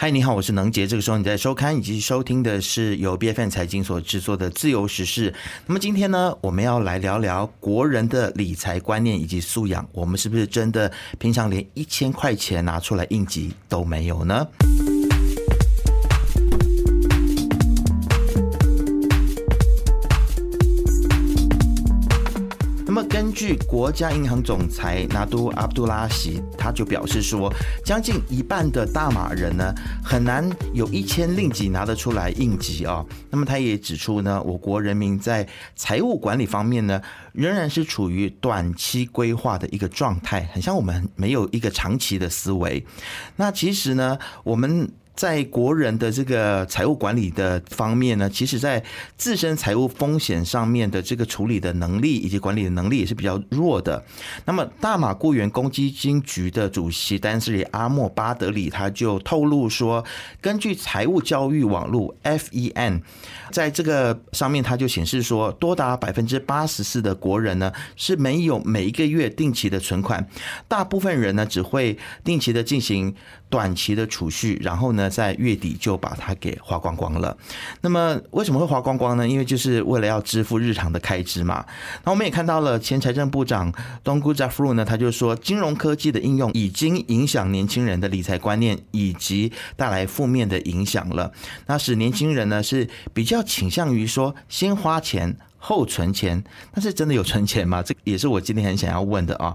嗨，你好，我是能杰。这个时候你在收看以及收听的是由 B F N 财经所制作的《自由时事》。那么今天呢，我们要来聊聊国人的理财观念以及素养。我们是不是真的平常连一千块钱拿出来应急都没有呢？据国家银行总裁纳都阿卜杜拉希，他就表示说，将近一半的大马人呢，很难有一千令吉拿得出来应急啊。那么他也指出呢，我国人民在财务管理方面呢，仍然是处于短期规划的一个状态，很像我们没有一个长期的思维。那其实呢，我们。在国人的这个财务管理的方面呢，其实，在自身财务风险上面的这个处理的能力以及管理的能力也是比较弱的。那么，大马雇员公积金局的主席丹斯里阿莫巴德里他就透露说，根据财务教育网络 FEN，在这个上面他就显示说，多达百分之八十四的国人呢是没有每一个月定期的存款，大部分人呢只会定期的进行短期的储蓄，然后呢。在月底就把它给花光光了。那么为什么会花光光呢？因为就是为了要支付日常的开支嘛。那我们也看到了前财政部长东姑扎夫鲁呢，他就说，金融科技的应用已经影响年轻人的理财观念，以及带来负面的影响了。那使年轻人呢是比较倾向于说先花钱。后存钱，但是真的有存钱吗？这也是我今天很想要问的啊。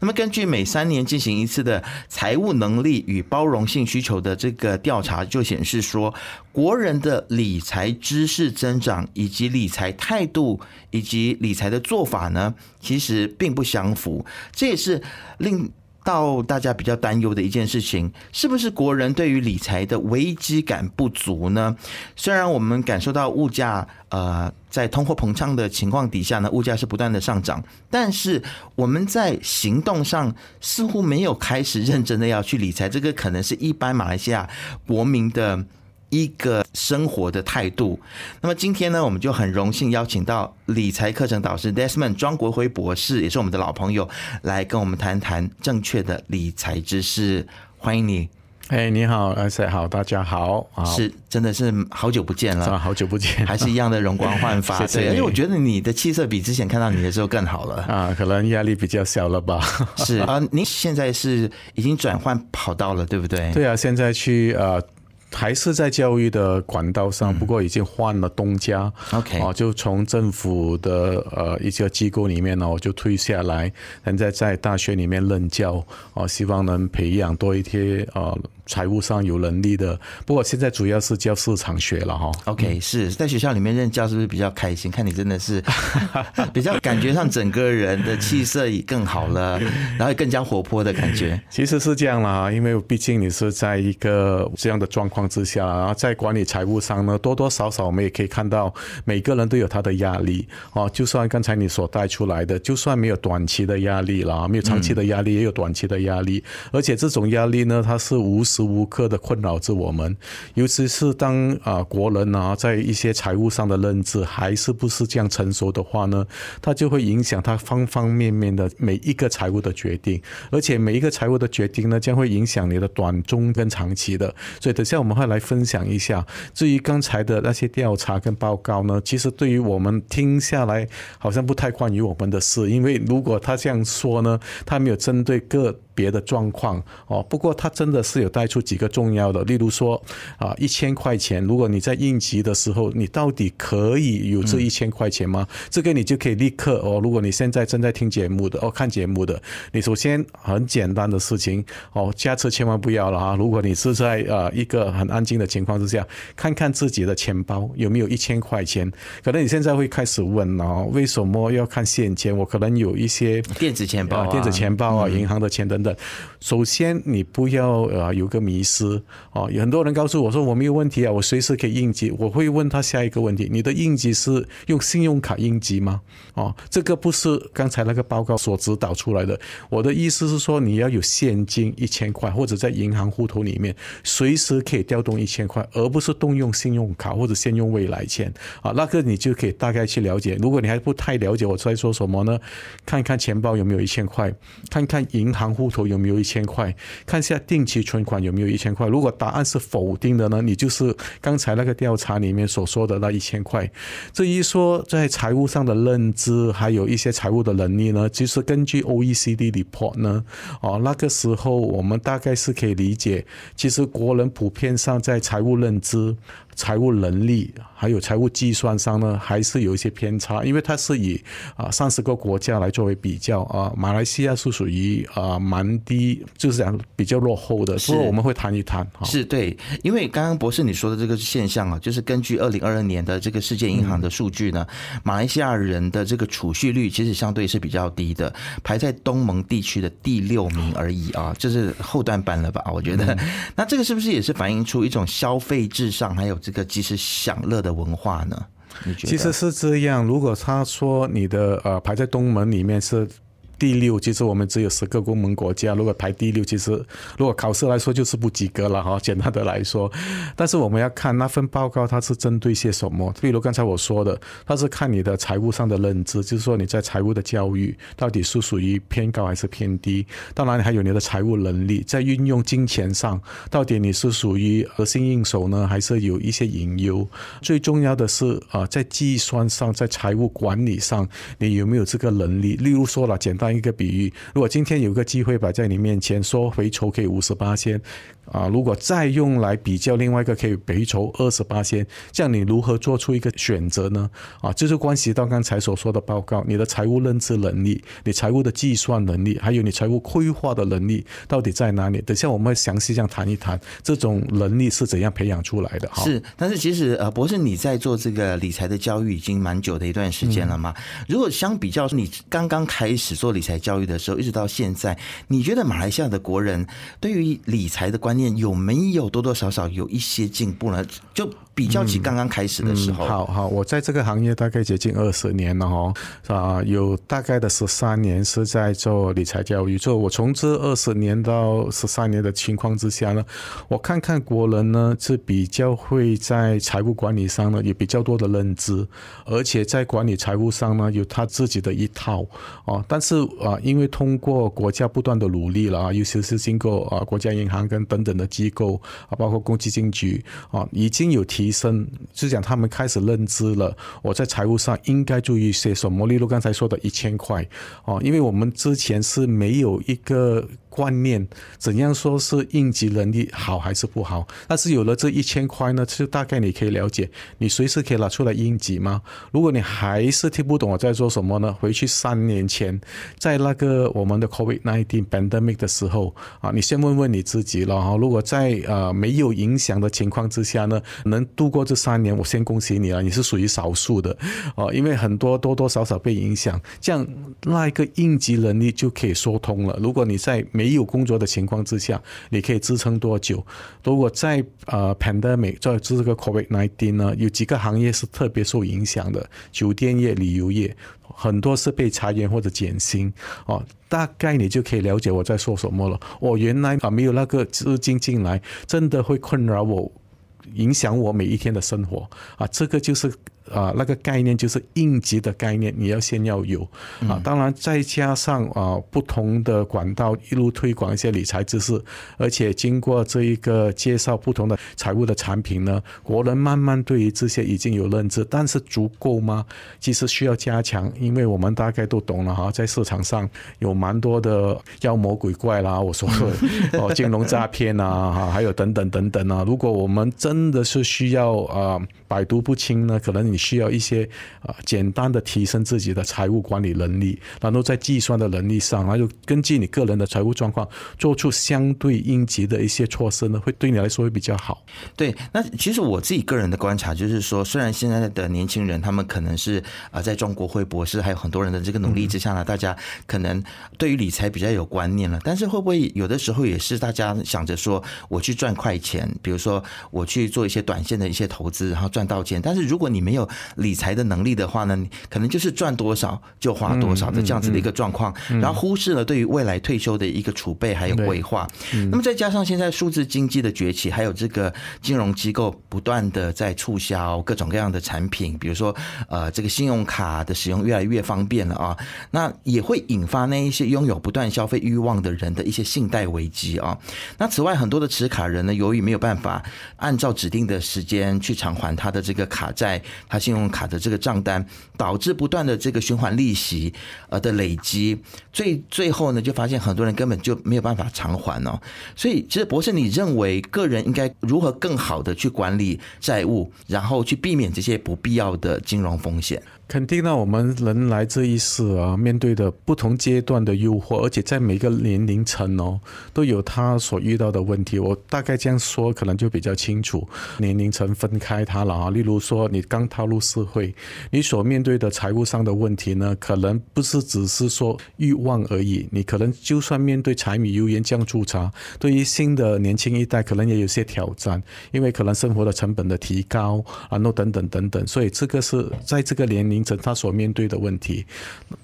那么根据每三年进行一次的财务能力与包容性需求的这个调查，就显示说，国人的理财知识增长以及理财态度以及理财的做法呢，其实并不相符。这也是令。到大家比较担忧的一件事情，是不是国人对于理财的危机感不足呢？虽然我们感受到物价，呃，在通货膨胀的情况底下呢，物价是不断的上涨，但是我们在行动上似乎没有开始认真的要去理财，这个可能是一般马来西亚国民的。一个生活的态度。那么今天呢，我们就很荣幸邀请到理财课程导师 Desmond 庄国辉博士，也是我们的老朋友，来跟我们谈谈正确的理财知识。欢迎你。哎，你好，阿 Sir，好，大家好。是，真的是好久不见了，好久不见，还是一样的容光焕发。对，而且我觉得你的气色比之前看到你的时候更好了。啊，可能压力比较小了吧。是啊，您现在是已经转换跑道了，对不对？对啊，现在去呃。还是在教育的管道上，不过已经换了东家。OK，哦，就从政府的呃一些机构里面呢，我就退下来，现在在大学里面任教。哦，希望能培养多一些呃财务上有能力的。不过现在主要是教市场学了哈。OK，是在学校里面任教是不是比较开心？看你真的是 比较感觉上整个人的气色也更好了，然后更加活泼的感觉。其实是这样啦，因为毕竟你是在一个这样的状况。之下，然后在管理财务上呢，多多少少我们也可以看到，每个人都有他的压力哦。就算刚才你所带出来的，就算没有短期的压力啦，没有长期的压力，也有短期的压力。而且这种压力呢，它是无时无刻的困扰着我们。尤其是当啊国人啊在一些财务上的认知还是不是这样成熟的话呢，它就会影响他方方面面的每一个财务的决定。而且每一个财务的决定呢，将会影响你的短中跟长期的。所以等下我们。快来分享一下。至于刚才的那些调查跟报告呢，其实对于我们听下来，好像不太关于我们的事。因为如果他这样说呢，他没有针对个。别的状况哦，不过他真的是有带出几个重要的，例如说啊，一千块钱，如果你在应急的时候，你到底可以有这一千块钱吗？这个你就可以立刻哦，如果你现在正在听节目的哦，看节目的，你首先很简单的事情哦，驾车千万不要了啊！如果你是在呃一个很安静的情况之下，看看自己的钱包有没有一千块钱，可能你现在会开始问哦，为什么要看现钱？我可能有一些电子钱包、电子钱包啊、银行的钱等。的，首先你不要呃有个迷失哦，有很多人告诉我说我没有问题啊，我随时可以应急。我会问他下一个问题：你的应急是用信用卡应急吗？哦，这个不是刚才那个报告所指导出来的。我的意思是说，你要有现金一千块，或者在银行户头里面随时可以调动一千块，而不是动用信用卡或者先用未来钱啊。那个你就可以大概去了解。如果你还不太了解我在说什么呢？看看钱包有没有一千块，看看银行户。头有没有一千块，看一下定期存款有没有一千块。如果答案是否定的呢，你就是刚才那个调查里面所说的那一千块。至于说在财务上的认知，还有一些财务的能力呢，其实根据 OECD report 呢，哦，那个时候我们大概是可以理解，其实国人普遍上在财务认知。财务能力还有财务计算上呢，还是有一些偏差，因为它是以啊三十个国家来作为比较啊，马来西亚是属于啊蛮低，就是讲比较落后的，所以我们会谈一谈。是对，因为刚刚博士你说的这个现象啊，就是根据二零二二年的这个世界银行的数据呢，马来西亚人的这个储蓄率其实相对是比较低的，排在东盟地区的第六名而已啊，就是后段班了吧？我觉得，那这个是不是也是反映出一种消费至上，还有？这个及时享乐的文化呢？其实是这样。如果他说你的呃排在东门里面是。第六，其实我们只有十个公盟国家，如果排第六，其实如果考试来说就是不及格了哈。简单的来说，但是我们要看那份报告它是针对些什么。比如刚才我说的，它是看你的财务上的认知，就是说你在财务的教育到底是属于偏高还是偏低。当然，还有你的财务能力，在运用金钱上，到底你是属于核心应手呢，还是有一些隐忧？最重要的是啊，在计算上，在财务管理上，你有没有这个能力？例如说了，简单。当一个比喻，如果今天有个机会摆在你面前，说回酬可以五十八千。啊，如果再用来比较另外一个可以回酬二十八千，这样你如何做出一个选择呢？啊，这就关系到刚才所说的报告，你的财务认知能力、你财务的计算能力，还有你财务规划的能力到底在哪里？等下我们会详细这样谈一谈，这种能力是怎样培养出来的？是，但是其实呃，博士你在做这个理财的教育已经蛮久的一段时间了嘛？如果相比较你刚刚开始做理财教育的时候，一直到现在，你觉得马来西亚的国人对于理财的观念有没有多多少少有一些进步呢？就比较起刚刚开始的时候，好好，我在这个行业大概接近二十年了哦，啊，有大概的十三年是在做理财教育。就我从这二十年到十三年的情况之下呢，我看看国人呢是比较会在财务管理上呢有比较多的认知，而且在管理财务上呢有他自己的一套啊。但是啊，因为通过国家不断的努力了啊，尤其是经过啊国家银行跟等等的机构啊，包括公积金局啊，已经有提升，就讲他们开始认知了，我在财务上应该注意些什么。例如刚才说的一千块哦，因为我们之前是没有一个。观念怎样说是应急能力好还是不好？但是有了这一千块呢，就大概你可以了解，你随时可以拿出来应急吗？如果你还是听不懂我在做什么呢？回去三年前，在那个我们的 COVID-19 pandemic 的时候啊，你先问问你自己了哈。如果在呃没有影响的情况之下呢，能度过这三年，我先恭喜你了，你是属于少数的啊，因为很多多多少少被影响，这样那一个应急能力就可以说通了。如果你在没没有工作的情况之下，你可以支撑多久？如果在呃 pandemic 在这个 COVID nineteen 呢，有几个行业是特别受影响的，酒店业、旅游业，很多是被裁员或者减薪哦。大概你就可以了解我在说什么了。我原来啊没有那个资金进来，真的会困扰我，影响我每一天的生活啊。这个就是。啊，那个概念就是应急的概念，你要先要有啊。当然，再加上啊，不同的管道一路推广一些理财知识，而且经过这一个介绍不同的财务的产品呢，国人慢慢对于这些已经有认知。但是足够吗？其实需要加强，因为我们大概都懂了哈，在市场上有蛮多的妖魔鬼怪啦，我说的 哦，金融诈骗啊，哈，还有等等等等啊。如果我们真的是需要啊，百毒不侵呢，可能。你需要一些啊简单的提升自己的财务管理能力，然后在计算的能力上，然后根据你个人的财务状况做出相对应急的一些措施呢，会对你来说会比较好。对，那其实我自己个人的观察就是说，虽然现在的年轻人他们可能是啊在中国会博士，还有很多人的这个努力之下呢，大家可能对于理财比较有观念了，但是会不会有的时候也是大家想着说我去赚快钱，比如说我去做一些短线的一些投资，然后赚到钱，但是如果你没有有理财的能力的话呢，可能就是赚多少就花多少的这样子的一个状况，然后忽视了对于未来退休的一个储备还有规划。那么再加上现在数字经济的崛起，还有这个金融机构不断的在促销各种各样的产品，比如说呃这个信用卡的使用越来越方便了啊，那也会引发那一些拥有不断消费欲望的人的一些信贷危机啊。那此外，很多的持卡人呢，由于没有办法按照指定的时间去偿还他的这个卡债，他信用卡的这个账单，导致不断的这个循环利息呃的累积，最最后呢，就发现很多人根本就没有办法偿还哦。所以，其实博士，你认为个人应该如何更好的去管理债务，然后去避免这些不必要的金融风险？肯定呢，我们人来这一世啊，面对的不同阶段的诱惑，而且在每个年龄层哦，都有他所遇到的问题。我大概这样说，可能就比较清楚。年龄层分开它了啊，例如说你刚踏入社会，你所面对的财务上的问题呢，可能不是只是说欲望而已。你可能就算面对柴米油盐酱醋茶，对于新的年轻一代，可能也有些挑战，因为可能生活的成本的提高，然后等等等等。所以这个是在这个年龄。龄层他所面对的问题，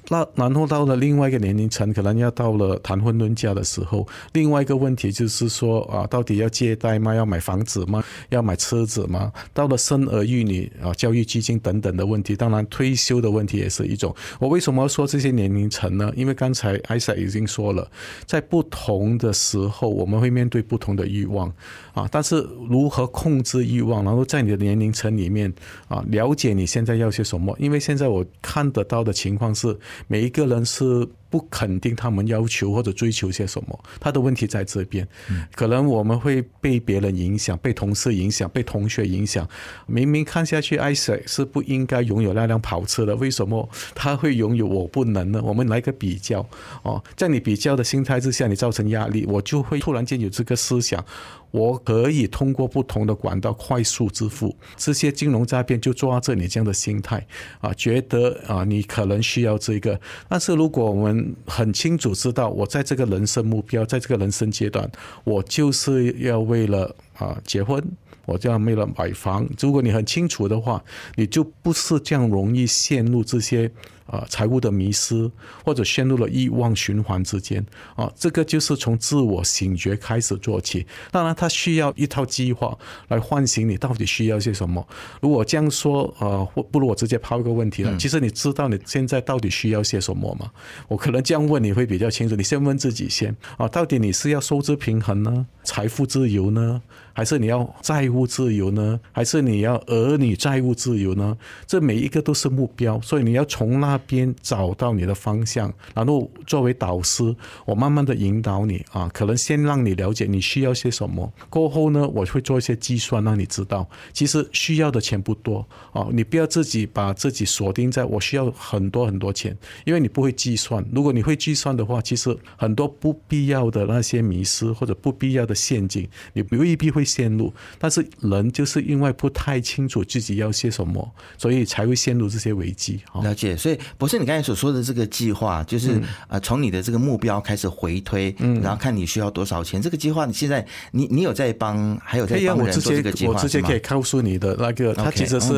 那然后到了另外一个年龄层，可能要到了谈婚论嫁的时候，另外一个问题就是说啊，到底要借贷吗？要买房子吗？要买车子吗？到了生儿育女啊，教育基金等等的问题，当然退休的问题也是一种。我为什么说这些年龄层呢？因为刚才艾莎已经说了，在不同的时候，我们会面对不同的欲望啊，但是如何控制欲望，然后在你的年龄层里面啊，了解你现在要些什么，因为。现在我看得到的情况是，每一个人是不肯定他们要求或者追求些什么。他的问题在这边，可能我们会被别人影响，被同事影响，被同学影响。明明看下去，艾塞是不应该拥有那辆跑车的，为什么他会拥有，我不能呢？我们来个比较哦，在你比较的心态之下，你造成压力，我就会突然间有这个思想。我可以通过不同的管道快速支付，这些金融诈骗就抓着你这样的心态啊，觉得啊你可能需要这个。但是如果我们很清楚知道，我在这个人生目标，在这个人生阶段，我就是要为了啊结婚，我就要为了买房。如果你很清楚的话，你就不是这样容易陷入这些。啊，财务的迷失，或者陷入了欲望循环之间啊，这个就是从自我醒觉开始做起。当然，它需要一套计划来唤醒你到底需要些什么。如果这样说，呃，或不如我直接抛一个问题了。其实你知道你现在到底需要些什么吗？我可能这样问你会比较清楚。你先问自己先啊，到底你是要收支平衡呢，财富自由呢？还是你要债务自由呢？还是你要儿女债务自由呢？这每一个都是目标，所以你要从那边找到你的方向，然后作为导师，我慢慢的引导你啊，可能先让你了解你需要些什么，过后呢，我会做一些计算，让你知道，其实需要的钱不多啊，你不要自己把自己锁定在我需要很多很多钱，因为你不会计算。如果你会计算的话，其实很多不必要的那些迷失或者不必要的陷阱，你未必会。陷入，但是人就是因为不太清楚自己要些什么，所以才会陷入这些危机。了解，所以博士，你刚才所说的这个计划，就是呃，从你的这个目标开始回推，嗯，然后看你需要多少钱。这个计划，你现在你你有在帮，还有在帮人做这个计划我直接可以告诉你的那个，他其实是，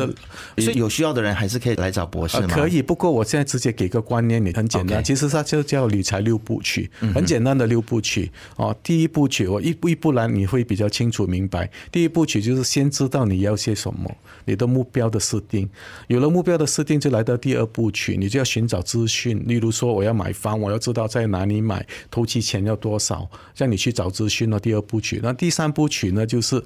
所以有需要的人还是可以来找博士吗？可以，不过我现在直接给个观念，你很简单，其实它就叫理财六部曲，很简单的六部曲哦。第一部曲，我一步一步来，你会比较清楚明。白，第一步曲就是先知道你要些什么，你的目标的设定，有了目标的设定，就来到第二步曲，你就要寻找资讯。例如说，我要买房，我要知道在哪里买，投期钱要多少，让你去找资讯了。第二步曲，那第三步曲呢，就是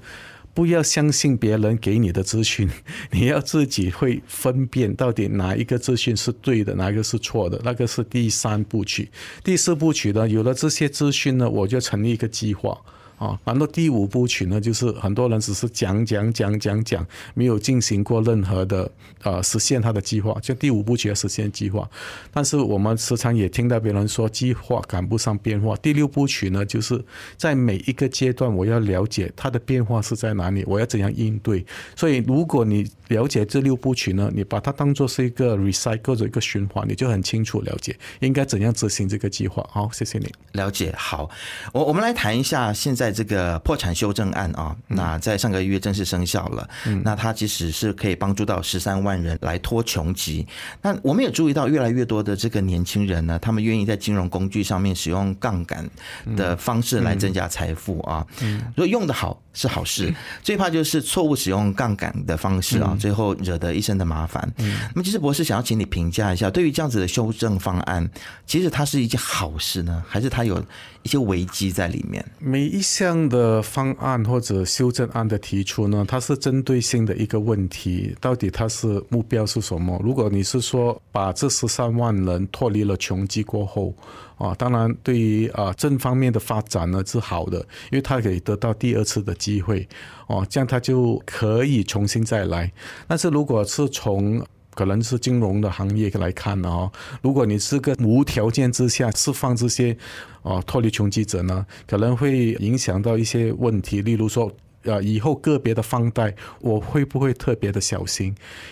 不要相信别人给你的资讯，你要自己会分辨到底哪一个资讯是对的，哪一个是错的，那个是第三步曲。第四步曲呢，有了这些资讯呢，我就成立一个计划。啊，然后第五部曲呢，就是很多人只是讲讲讲讲讲，没有进行过任何的呃实现他的计划，就第五部曲要实现计划。但是我们时常也听到别人说计划赶不上变化。第六部曲呢，就是在每一个阶段我要了解它的变化是在哪里，我要怎样应对。所以如果你了解这六部曲呢，你把它当做是一个 recycle 的一个循环，你就很清楚了解应该怎样执行这个计划。好，谢谢你。了解好，我我们来谈一下现在。在这个破产修正案啊，那在上个月正式生效了。那它其实是可以帮助到十三万人来脱穷极。那我们也注意到越来越多的这个年轻人呢，他们愿意在金融工具上面使用杠杆的方式来增加财富啊。嗯如果用的好是好事，最怕就是错误使用杠杆的方式啊，最后惹得一身的麻烦。那么，其实博士想要请你评价一下，对于这样子的修正方案，其实它是一件好事呢，还是它有一些危机在里面？每一项的方案或者修正案的提出呢，它是针对性的一个问题，到底它是目标是什么？如果你是说把这十三万人脱离了穷极过后。啊，当然，对于啊正方面的发展呢是好的，因为他可以得到第二次的机会，哦，这样他就可以重新再来。但是如果是从可能是金融的行业来看呢，哦，如果你是个无条件之下释放这些哦脱离穷极者呢，可能会影响到一些问题，例如说。啊，以后个别的放贷，我会不会特别的小心？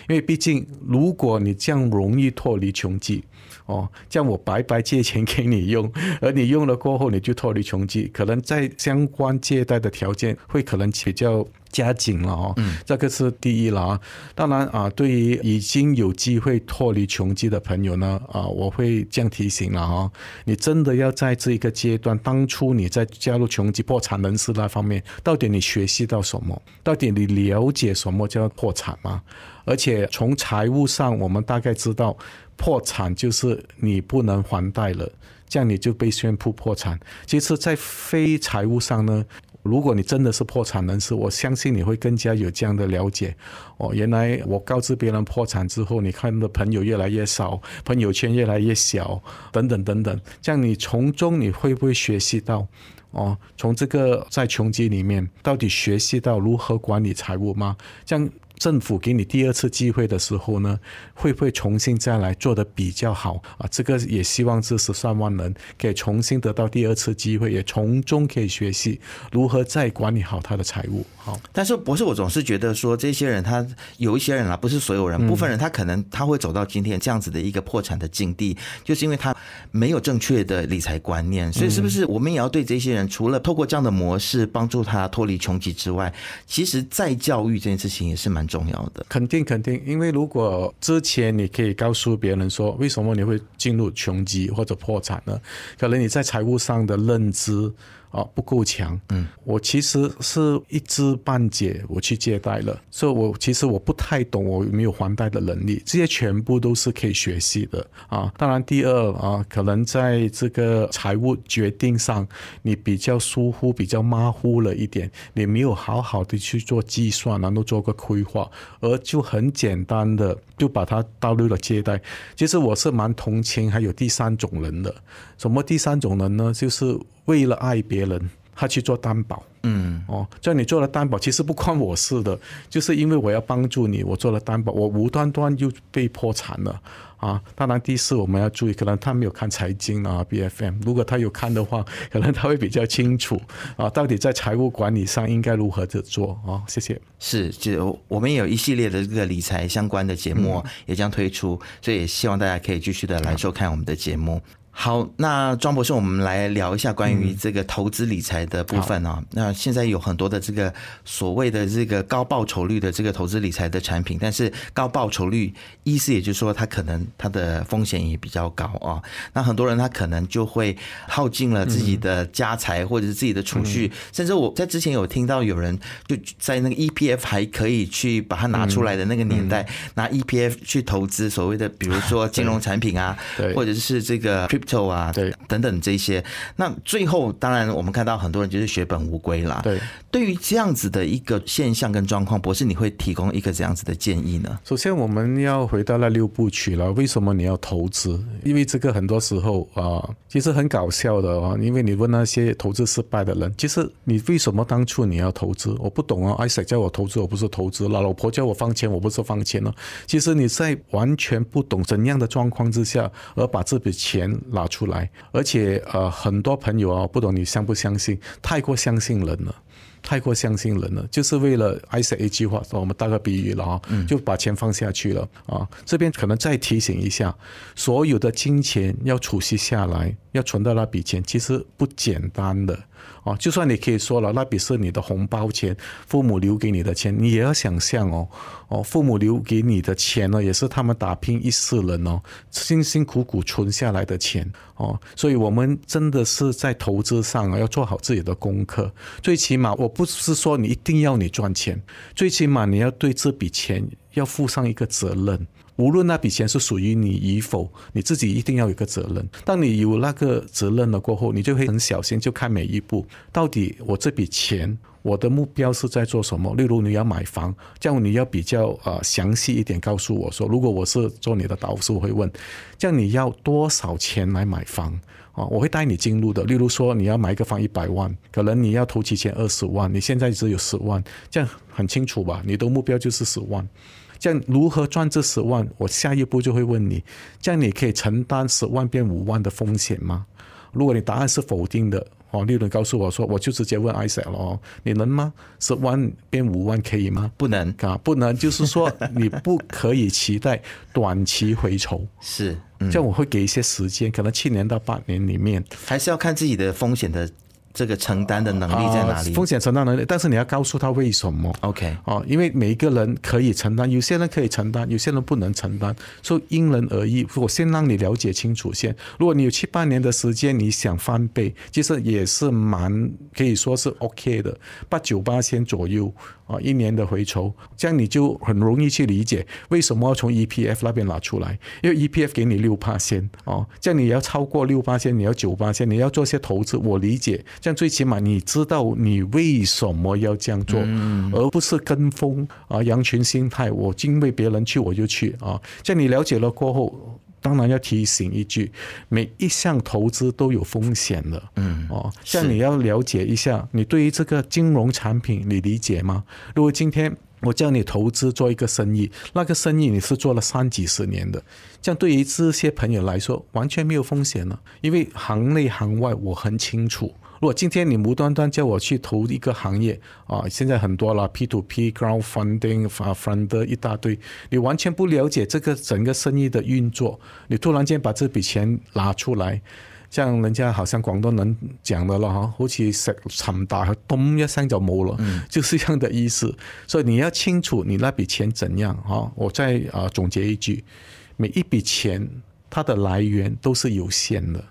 因为毕竟，如果你这样容易脱离穷极，哦，这样我白白借钱给你用，而你用了过后你就脱离穷极，可能在相关借贷的条件会可能比较。加紧了哦，这个是第一了啊。当然啊，对于已经有机会脱离穷极的朋友呢，啊，我会这样提醒了啊。你真的要在这一个阶段，当初你在加入穷极破产人士那方面，到底你学习到什么？到底你了解什么叫破产吗？而且从财务上，我们大概知道，破产就是你不能还贷了，这样你就被宣布破产。其实，在非财务上呢。如果你真的是破产人士，我相信你会更加有这样的了解。哦，原来我告知别人破产之后，你看的朋友越来越少，朋友圈越来越小，等等等等。这样你从中你会不会学习到？哦，从这个在穷极里面，到底学习到如何管理财务吗？这样。政府给你第二次机会的时候呢，会不会重新再来做的比较好啊？这个也希望这十三万人可以重新得到第二次机会，也从中可以学习如何再管理好他的财务。好，但是博士，我总是觉得说这些人他有一些人啊，不是所有人，部分人他可能他会走到今天这样子的一个破产的境地，就是因为他没有正确的理财观念。所以，是不是我们也要对这些人，除了透过这样的模式帮助他脱离穷极之外，其实再教育这件事情也是蛮。重要的，肯定肯定，因为如果之前你可以告诉别人说，为什么你会进入穷极或者破产呢？可能你在财务上的认知。啊，不够强。嗯，我其实是一知半解，我去借贷了，所以我其实我不太懂，我没有还贷的能力，这些全部都是可以学习的啊。当然，第二啊，可能在这个财务决定上，你比较疏忽，比较马虎了一点，你没有好好的去做计算，然后做个规划，而就很简单的就把它导入了借贷。其实我是蛮同情还有第三种人的，什么第三种人呢？就是为了爱别人，他去做担保。嗯，哦，叫你做了担保，其实不关我事的，就是因为我要帮助你，我做了担保，我无端端就被破产了啊！当然，第四我们要注意，可能他没有看财经啊，B F M，如果他有看的话，可能他会比较清楚啊，到底在财务管理上应该如何的做啊？谢谢。是，就我们也有一系列的这个理财相关的节目也将推出，所以也希望大家可以继续的来收看我们的节目。好，那庄博士，我们来聊一下关于这个投资理财的部分啊。那现在有很多的这个所谓的这个高报酬率的这个投资理财的产品，但是高报酬率意思也就是说，它可能它的风险也比较高啊。那很多人他可能就会耗尽了自己的家财或者是自己的储蓄，甚至我在之前有听到有人就在那个 EPF 还可以去把它拿出来的那个年代，拿 EPF 去投资所谓的比如说金融产品啊，或者是这个。臭啊，对，等等这些，那最后当然我们看到很多人就是血本无归啦。对，对于这样子的一个现象跟状况，博士你会提供一个怎样子的建议呢？首先我们要回到那六部曲了，为什么你要投资？因为这个很多时候啊，其实很搞笑的啊，因为你问那些投资失败的人，其实你为什么当初你要投资？我不懂啊，艾塞叫我投资，我不是投资了；老婆叫我放钱，我不是放钱了。其实你在完全不懂怎样的状况之下，而把这笔钱。拿出来，而且呃，很多朋友啊，不懂你相不相信，太过相信人了，太过相信人了，就是为了 I say 一句话，我们打个比喻了啊，就把钱放下去了啊。这边可能再提醒一下，所有的金钱要储蓄下来，要存到那笔钱，其实不简单的。啊，就算你可以说了，那笔是你的红包钱，父母留给你的钱，你也要想象哦，哦，父母留给你的钱呢，也是他们打拼一世人哦，辛辛苦苦存下来的钱哦，所以我们真的是在投资上啊要做好自己的功课。最起码，我不是说你一定要你赚钱，最起码你要对这笔钱要负上一个责任。无论那笔钱是属于你与否，你自己一定要有个责任。当你有那个责任了过后，你就会很小心，就看每一步，到底我这笔钱，我的目标是在做什么？例如你要买房，这样你要比较呃详细一点告诉我说，如果我是做你的导师，我会问，这样你要多少钱来买房？啊，我会带你进入的。例如说，你要买一个房一百万，可能你要投期钱二十万，你现在只有十万，这样很清楚吧？你的目标就是十万。这样如何赚这十万？我下一步就会问你：这样你可以承担十万变五万的风险吗？如果你答案是否定的，哦，利润告诉我说，我就直接问艾 s 了哦，你能吗？十万变五万可以吗？不能啊，不能，就是说你不可以期待短期回酬。是，这样我会给一些时间，可能七年到八年里面，还是要看自己的风险的。这个承担的能力在哪里？风险承担能力，但是你要告诉他为什么。OK，哦，因为每一个人可以承担，有些人可以承担，有些人不能承担，所以因人而异。我先让你了解清楚先。如果你有七八年的时间，你想翻倍，其实也是蛮可以说是 OK 的，八九八千左右。啊，一年的回酬，这样你就很容易去理解为什么要从 EPF 那边拿出来，因为 EPF 给你六八千哦，这样你要超过六八千，你要九八千，你要做些投资，我理解，这样最起码你知道你为什么要这样做，而不是跟风啊，羊群心态，我因为别人去我就去啊，这样你了解了过后。当然要提醒一句，每一项投资都有风险的。嗯，哦，像你要了解一下，你对于这个金融产品你理解吗？如果今天我叫你投资做一个生意，那个生意你是做了三几十年的，这样对于这些朋友来说完全没有风险了，因为行内行外我很清楚。如果今天你无端端叫我去投一个行业啊，现在很多了，P to P、Crowdfunding、Fund 一大堆，你完全不了解这个整个生意的运作，你突然间把这笔钱拿出来，像人家好像广东人讲的了哈，好似石沉大海，咚一声就冇了，就是这样的意思。所以你要清楚你那笔钱怎样哈。我再啊总结一句，每一笔钱它的来源都是有限的。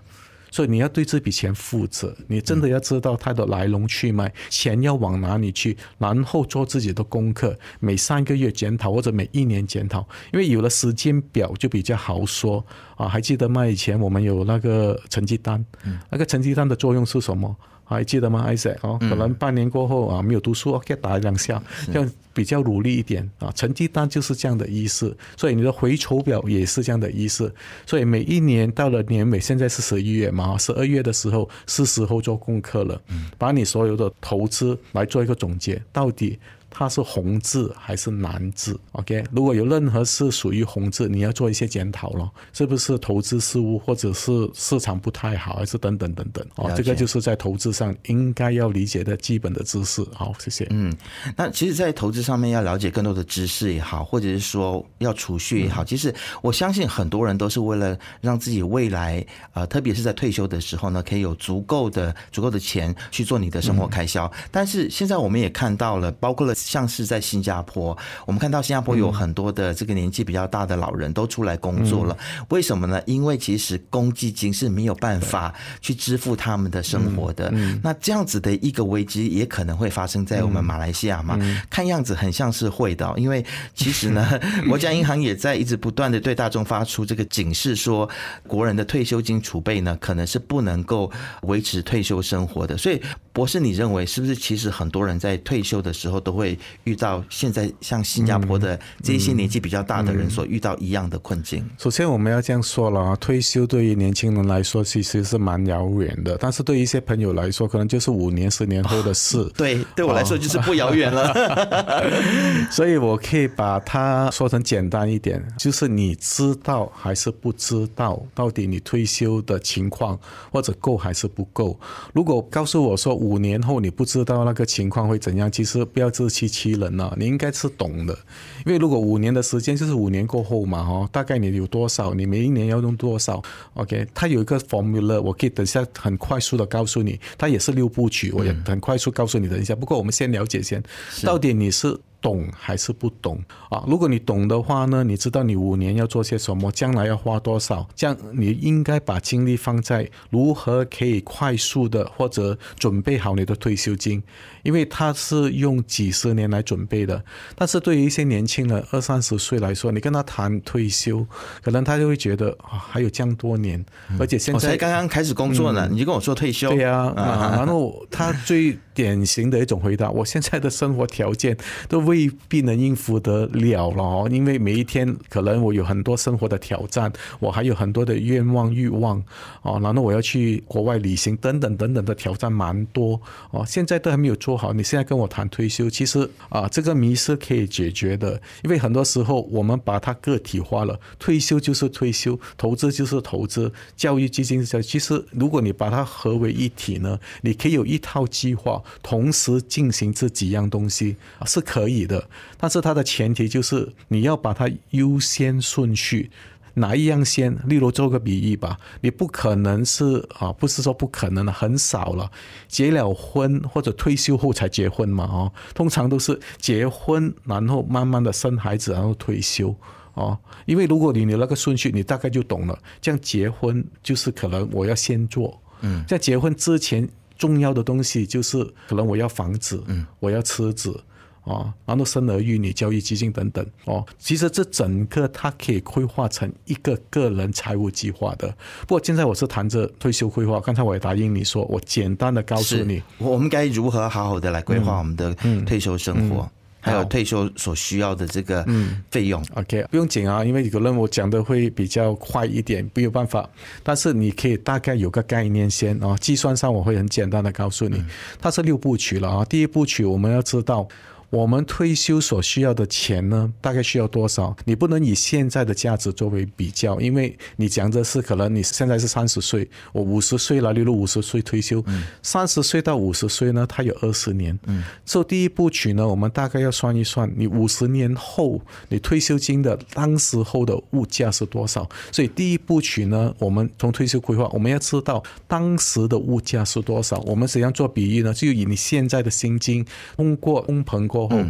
所以你要对这笔钱负责，你真的要知道它的来龙去脉，钱要往哪里去，然后做自己的功课，每三个月检讨或者每一年检讨，因为有了时间表就比较好说啊。还记得吗？以前我们有那个成绩单，那个成绩单的作用是什么？还记得吗，艾塞？哦，可能半年过后啊，没有读书，OK，打两下，这样比较努力一点啊。成绩单就是这样的意思，所以你的回酬表也是这样的意思。所以每一年到了年尾，现在是十一月嘛，十二月的时候是时候做功课了，把你所有的投资来做一个总结，到底。它是红字还是蓝字？OK，如果有任何是属于红字，你要做一些检讨咯，是不是投资失误，或者是市场不太好，还是等等等等？哦，这个就是在投资上应该要理解的基本的知识。好，谢谢。嗯，那其实，在投资上面要了解更多的知识也好，或者是说要储蓄也好，其实我相信很多人都是为了让自己未来，呃，特别是在退休的时候呢，可以有足够的足够的钱去做你的生活开销。但是现在我们也看到了，包括了。像是在新加坡，我们看到新加坡有很多的这个年纪比较大的老人都出来工作了。为什么呢？因为其实公积金是没有办法去支付他们的生活的。那这样子的一个危机也可能会发生在我们马来西亚嘛？看样子很像是会的，因为其实呢，国家银行也在一直不断的对大众发出这个警示，说国人的退休金储备呢，可能是不能够维持退休生活的。所以，博士，你认为是不是？其实很多人在退休的时候都会。遇到现在像新加坡的这些年纪比较大的人所遇到一样的困境。首先，我们要这样说了啊，退休对于年轻人来说其实是蛮遥远的，但是对于一些朋友来说，可能就是五年、十年后的事。对，对我来说就是不遥远了。所以我可以把它说成简单一点，就是你知道还是不知道，到底你退休的情况或者够还是不够？如果告诉我说五年后你不知道那个情况会怎样，其实不要自欺。欺欺人了，你应该是懂的，因为如果五年的时间就是五年过后嘛，哈，大概你有多少，你每一年要用多少，OK，它有一个 formula，我可以等一下很快速的告诉你，它也是六部曲，我也很快速告诉你等一下。不过我们先了解先，到底你是。懂还是不懂啊？如果你懂的话呢，你知道你五年要做些什么，将来要花多少，这样你应该把精力放在如何可以快速的或者准备好你的退休金，因为他是用几十年来准备的。但是对于一些年轻人二三十岁来说，你跟他谈退休，可能他就会觉得啊，还有这样多年，而且现在才刚刚开始工作呢，你就跟我说退休，对呀，然后他最典型的一种回答，我现在的生活条件都未。未必能应付得了了哦，因为每一天可能我有很多生活的挑战，我还有很多的愿望欲望哦，然后我要去国外旅行等等等等的挑战蛮多哦，现在都还没有做好。你现在跟我谈退休，其实啊，这个迷失可以解决的，因为很多时候我们把它个体化了，退休就是退休，投资就是投资，教育基金是。其实如果你把它合为一体呢，你可以有一套计划，同时进行这几样东西是可以。的，但是它的前提就是你要把它优先顺序哪一样先？例如做个比喻吧，你不可能是啊，不是说不可能的，很少了，结了婚或者退休后才结婚嘛，哦，通常都是结婚，然后慢慢的生孩子，然后退休，哦，因为如果你有那个顺序，你大概就懂了。这样结婚就是可能我要先做，嗯，在结婚之前重要的东西就是可能我要房子，嗯，我要车子。哦，然后生儿育女、教育基金等等，哦，其实这整个它可以规划成一个个人财务计划的。不过现在我是谈着退休规划，刚才我也答应你说，我简单的告诉你，我们该如何好好的来规划我们的退休生活，还有退休所需要的这个费用。OK，不用紧啊，因为可能我讲的会比较快一点，没有办法。但是你可以大概有个概念先啊，计算上我会很简单的告诉你，它是六部曲了啊。第一部曲我们要知道。我们退休所需要的钱呢，大概需要多少？你不能以现在的价值作为比较，因为你讲的是可能你现在是三十岁，我五十岁了，例如五十岁退休，三十岁到五十岁呢，它有二十年。嗯，所以第一部曲呢，我们大概要算一算，你五十年后你退休金的当时候的物价是多少？所以第一部曲呢，我们从退休规划，我们要知道当时的物价是多少。我们怎样做比喻呢？就以你现在的薪金通过通膨。过后，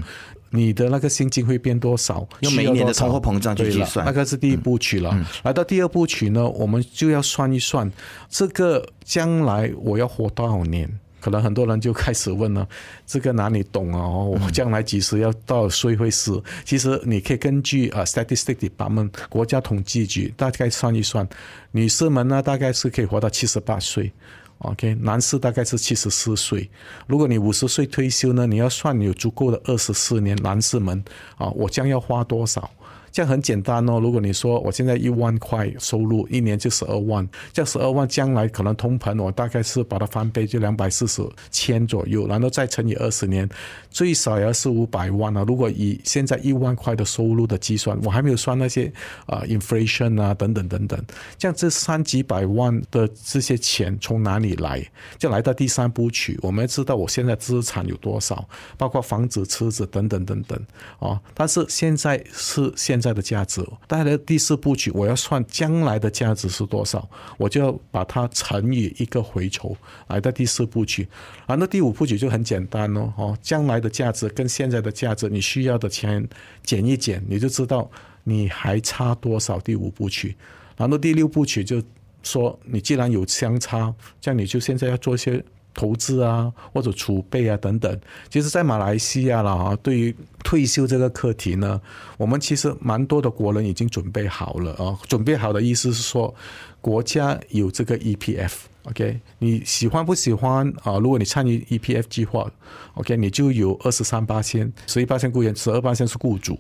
你的那个薪金会变多少？用每年的通货膨胀去计算，那个是第一部曲了。来到第二部曲呢，我们就要算一算这个将来我要活多少年？可能很多人就开始问了：这个哪里懂啊？我将来几时要到岁会死？其实你可以根据啊，Statistics Department 国家统计局大概算一算，女士们呢大概是可以活到七十八岁。OK，男士大概是七十四岁。如果你五十岁退休呢，你要算有足够的二十四年，男士们啊，我将要花多少？这样很简单哦。如果你说我现在一万块收入，一年就十二万，这十二万将来可能通膨，我大概是把它翻倍，就两百四十千左右，然后再乘以二十年，最少也要四五百万啊。如果以现在一万块的收入的计算，我还没有算那些啊 inflation 啊等等等等，这样这三几百万的这些钱从哪里来？就来到第三部曲，我们要知道我现在资产有多少，包括房子、车子等等等等啊。但是现在是现在。在的价值，带来第四部曲，我要算将来的价值是多少，我就要把它乘以一个回酬，来到第四部曲，啊，那第五部曲就很简单喽，哦，将来的价值跟现在的价值，你需要的钱减一减，你就知道你还差多少。第五部曲，然后第六部曲就说，你既然有相差，这样你就现在要做一些。投资啊，或者储备啊等等，其实，在马来西亚了啊，对于退休这个课题呢，我们其实蛮多的国人已经准备好了啊。准备好的意思是说，国家有这个 EPF，OK，你喜欢不喜欢啊？如果你参与 EPF 计划，OK，你就有二十三八千，十一八千雇员，十二八千是雇主。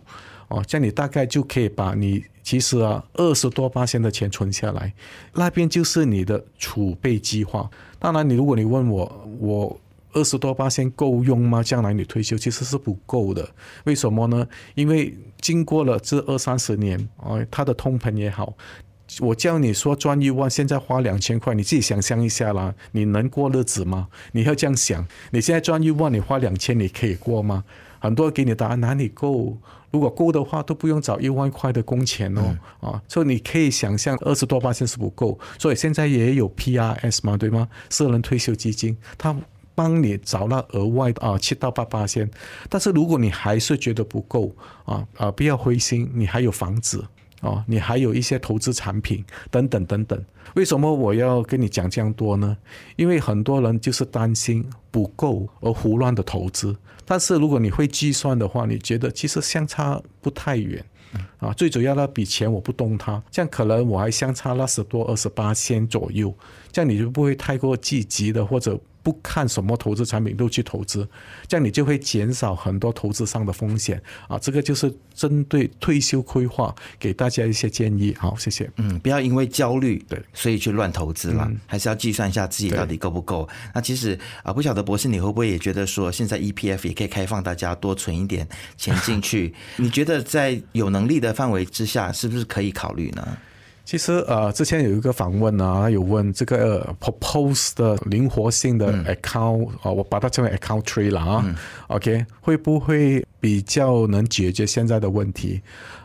哦，这样你大概就可以把你其实啊二十多八千的钱存下来，那边就是你的储备计划。当然，你如果你问我，我二十多八千够用吗？将来你退休其实是不够的。为什么呢？因为经过了这二三十年，哦，它的通膨也好，我叫你说赚一万，现在花两千块，你自己想象一下啦，你能过日子吗？你要这样想，你现在赚一万，你花两千，你可以过吗？很多人给你答案哪里够？如果够的话，都不用找一万块的工钱哦，啊，所以你可以想象二十多八千是不够，所以现在也有 PRS 嘛，对吗？私人退休基金，它帮你找了额外啊七到八八千，但是如果你还是觉得不够啊啊，不要灰心，你还有房子。啊，你还有一些投资产品等等等等。为什么我要跟你讲这样多呢？因为很多人就是担心不够而胡乱的投资。但是如果你会计算的话，你觉得其实相差不太远。啊，最主要那笔钱我不动它，这样可能我还相差那十多二十八千左右，这样你就不会太过积极的或者。不看什么投资产品都去投资，这样你就会减少很多投资上的风险啊！这个就是针对退休规划给大家一些建议。好，谢谢。嗯，不要因为焦虑对，所以去乱投资了，还是要计算一下自己到底够不够。那其实啊，不晓得博士你会不会也觉得说，现在 EPF 也可以开放大家多存一点钱进去？你觉得在有能力的范围之下，是不是可以考虑呢？其实呃，之前有一个访问啊，有问这个 propose 的灵活性的 account 啊，我把它称为 account tree 了啊，OK，会不会比较能解决现在的问题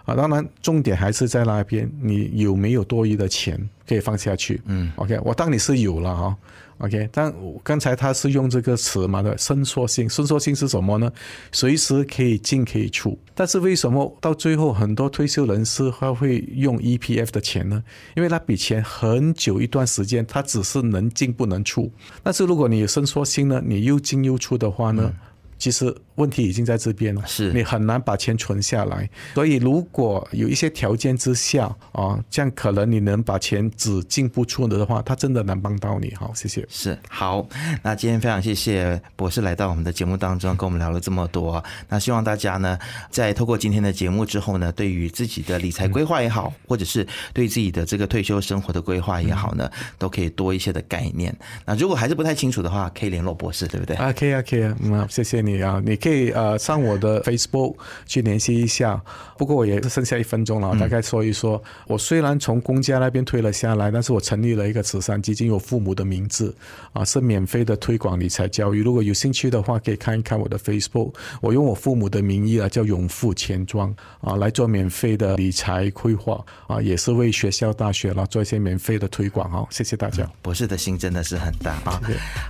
啊？当然，重点还是在那边，你有没有多余的钱可以放下去？嗯，OK，我当你是有了哈。OK，但刚才他是用这个词嘛的伸缩性，伸缩性是什么呢？随时可以进可以出。但是为什么到最后很多退休人士他会用 EPF 的钱呢？因为那笔钱很久一段时间，他只是能进不能出。但是如果你有伸缩性呢，你又进又出的话呢？其实问题已经在这边了，是你很难把钱存下来。所以如果有一些条件之下啊，这样可能你能把钱只进不出的话，他真的能帮到你。好，谢谢。是好，那今天非常谢谢博士来到我们的节目当中，跟我们聊了这么多。那希望大家呢，在透过今天的节目之后呢，对于自己的理财规划也好，或者是对自己的这个退休生活的规划也好呢，都可以多一些的概念。那如果还是不太清楚的话，可以联络博士，对不对？啊，可以啊，可以啊，嗯，谢谢你。你啊，你可以呃上我的 Facebook 去联系一下。不过我也是剩下一分钟了，大概说一说。我虽然从公家那边退了下来，但是我成立了一个慈善基金，有父母的名字啊，是免费的推广理财教育。如果有兴趣的话，可以看一看我的 Facebook。我用我父母的名义啊，叫永富钱庄啊，来做免费的理财规划啊，也是为学校、大学啦做一些免费的推广啊。谢谢大家。博士的心真的是很大啊。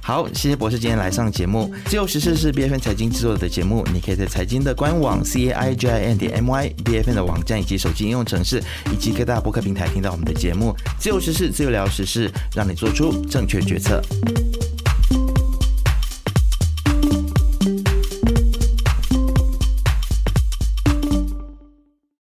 好，谢谢博士今天来上节目。自由时事是 B F N 财财经制作的节目，你可以在财经的官网 c a i j i n 点 m y b f n 的网站以及手机应用程式以及各大播客平台听到我们的节目。自由时事，自由聊时事，让你做出正确决策。